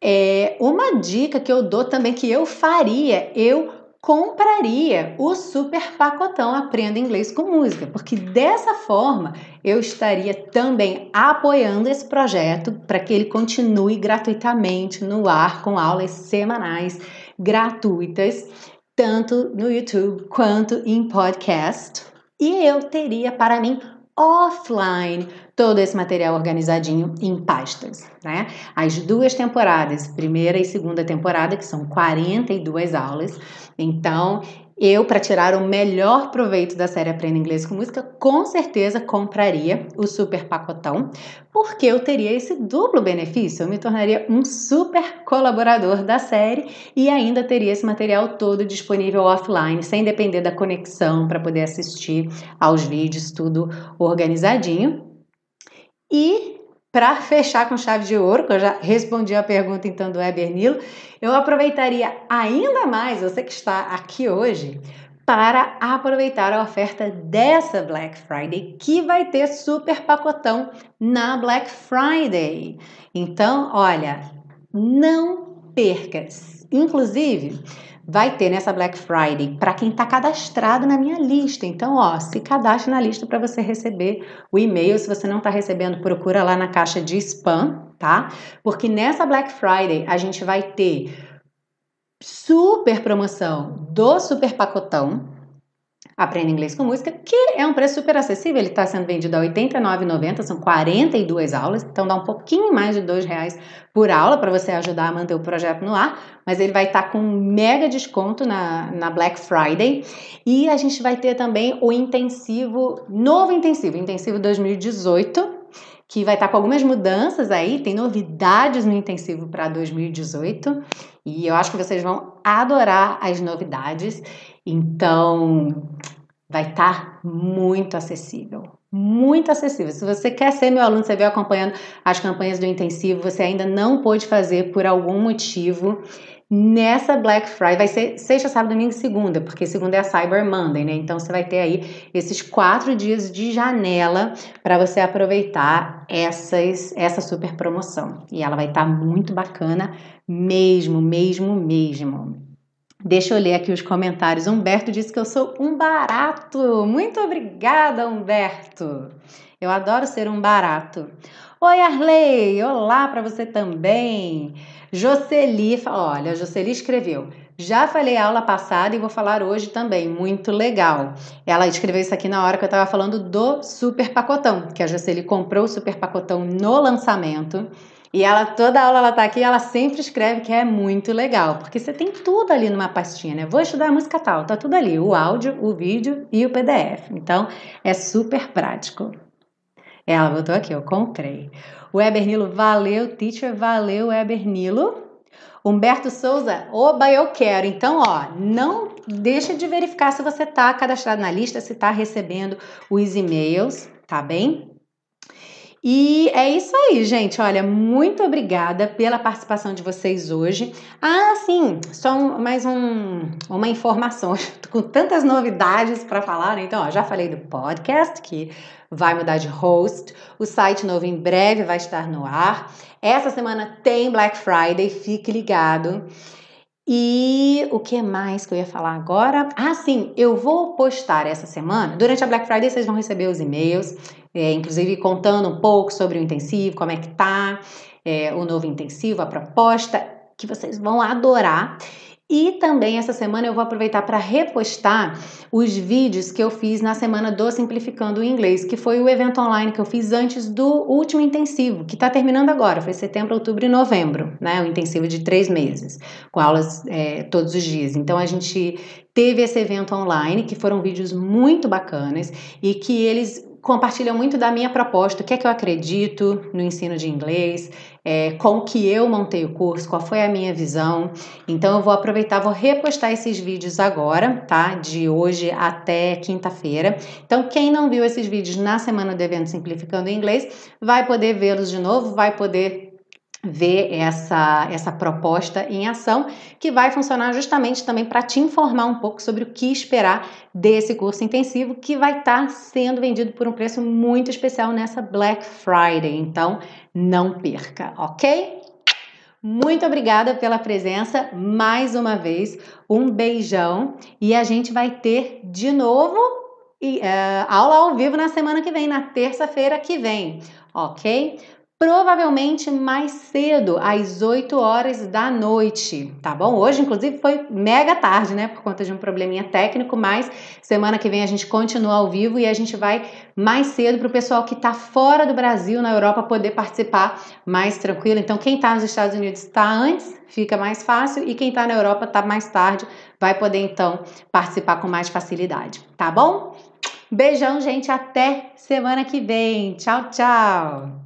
É, uma dica que eu dou também que eu faria, eu compraria o super pacotão Aprenda Inglês com Música, porque dessa forma eu estaria também apoiando esse projeto para que ele continue gratuitamente no ar com aulas semanais gratuitas, tanto no YouTube quanto em podcast. E eu teria para mim offline todo esse material organizadinho em pastas, né? As duas temporadas, primeira e segunda temporada, que são 42 aulas. Então, eu, para tirar o melhor proveito da série Aprenda Inglês com Música, com certeza compraria o super pacotão, porque eu teria esse duplo benefício. Eu me tornaria um super colaborador da série e ainda teria esse material todo disponível offline, sem depender da conexão para poder assistir aos vídeos, tudo organizadinho. E para fechar com chave de ouro, que eu já respondi a pergunta então do Weber Nilo, eu aproveitaria ainda mais você que está aqui hoje para aproveitar a oferta dessa Black Friday, que vai ter super pacotão na Black Friday. Então, olha, não perca. Inclusive, vai ter nessa Black Friday para quem está cadastrado na minha lista. Então, ó, se cadastre na lista para você receber o e-mail. Se você não está recebendo, procura lá na caixa de spam, tá? Porque nessa Black Friday a gente vai ter super promoção do super pacotão Aprenda Inglês com Música, que é um preço super acessível. Ele está sendo vendido a R$ 89,90, são 42 aulas, então dá um pouquinho mais de R$ reais por aula para você ajudar a manter o projeto no ar. Mas ele vai estar tá com um mega desconto na, na Black Friday. E a gente vai ter também o intensivo, novo intensivo, intensivo 2018 que vai estar tá com algumas mudanças aí, tem novidades no intensivo para 2018 e eu acho que vocês vão adorar as novidades. Então, vai estar tá muito acessível. Muito acessível. Se você quer ser meu aluno, você veio acompanhando as campanhas do intensivo, você ainda não pôde fazer por algum motivo, nessa Black Friday, vai ser sexta, sábado, domingo e segunda, porque segunda é a Cyber Monday, né? Então você vai ter aí esses quatro dias de janela para você aproveitar essas, essa super promoção. E ela vai estar tá muito bacana, mesmo, mesmo, mesmo. Deixa eu ler aqui os comentários. Humberto disse que eu sou um barato. Muito obrigada, Humberto. Eu adoro ser um barato. Oi, Arley. Olá para você também. Jocely, olha, Jocely escreveu. Já falei aula passada e vou falar hoje também. Muito legal. Ela escreveu isso aqui na hora que eu estava falando do super pacotão, que a Jocely comprou o super pacotão no lançamento. E ela, toda aula ela tá aqui, ela sempre escreve que é muito legal, porque você tem tudo ali numa pastinha, né? Vou estudar música tal, tá tudo ali, o áudio, o vídeo e o PDF. Então, é super prático. Ela botou aqui, eu comprei. O Weber Nilo, valeu, teacher, valeu, Weber Nilo. Humberto Souza, oba, eu quero. Então, ó, não deixa de verificar se você tá cadastrado na lista, se tá recebendo os e-mails, tá bem? E é isso aí, gente. Olha, muito obrigada pela participação de vocês hoje. Ah, sim, só um, mais um, uma informação. Tô com tantas novidades para falar, né? Então, ó, já falei do podcast que vai mudar de host. O site novo em breve vai estar no ar. Essa semana tem Black Friday, fique ligado. E o que mais que eu ia falar agora? Ah, sim, eu vou postar essa semana. Durante a Black Friday vocês vão receber os e-mails, é, inclusive contando um pouco sobre o intensivo, como é que tá, é, o novo intensivo, a proposta, que vocês vão adorar. E também essa semana eu vou aproveitar para repostar os vídeos que eu fiz na semana do Simplificando o Inglês, que foi o evento online que eu fiz antes do último intensivo, que está terminando agora, foi setembro, outubro e novembro, né? O intensivo de três meses, com aulas é, todos os dias. Então a gente teve esse evento online, que foram vídeos muito bacanas e que eles compartilham muito da minha proposta, o que é que eu acredito no ensino de inglês, é, como que eu montei o curso, qual foi a minha visão. Então eu vou aproveitar, vou repostar esses vídeos agora, tá? De hoje até quinta-feira. Então quem não viu esses vídeos na semana do evento Simplificando o Inglês, vai poder vê-los de novo, vai poder ver essa, essa proposta em ação, que vai funcionar justamente também para te informar um pouco sobre o que esperar desse curso intensivo, que vai estar tá sendo vendido por um preço muito especial nessa Black Friday. Então, não perca, ok? Muito obrigada pela presença mais uma vez. Um beijão e a gente vai ter de novo uh, aula ao vivo na semana que vem, na terça-feira que vem, ok? Provavelmente mais cedo, às 8 horas da noite, tá bom? Hoje, inclusive, foi mega tarde, né? Por conta de um probleminha técnico, mas semana que vem a gente continua ao vivo e a gente vai mais cedo para o pessoal que está fora do Brasil, na Europa, poder participar mais tranquilo. Então, quem está nos Estados Unidos está antes, fica mais fácil, e quem está na Europa está mais tarde, vai poder então participar com mais facilidade, tá bom? Beijão, gente, até semana que vem. Tchau, tchau!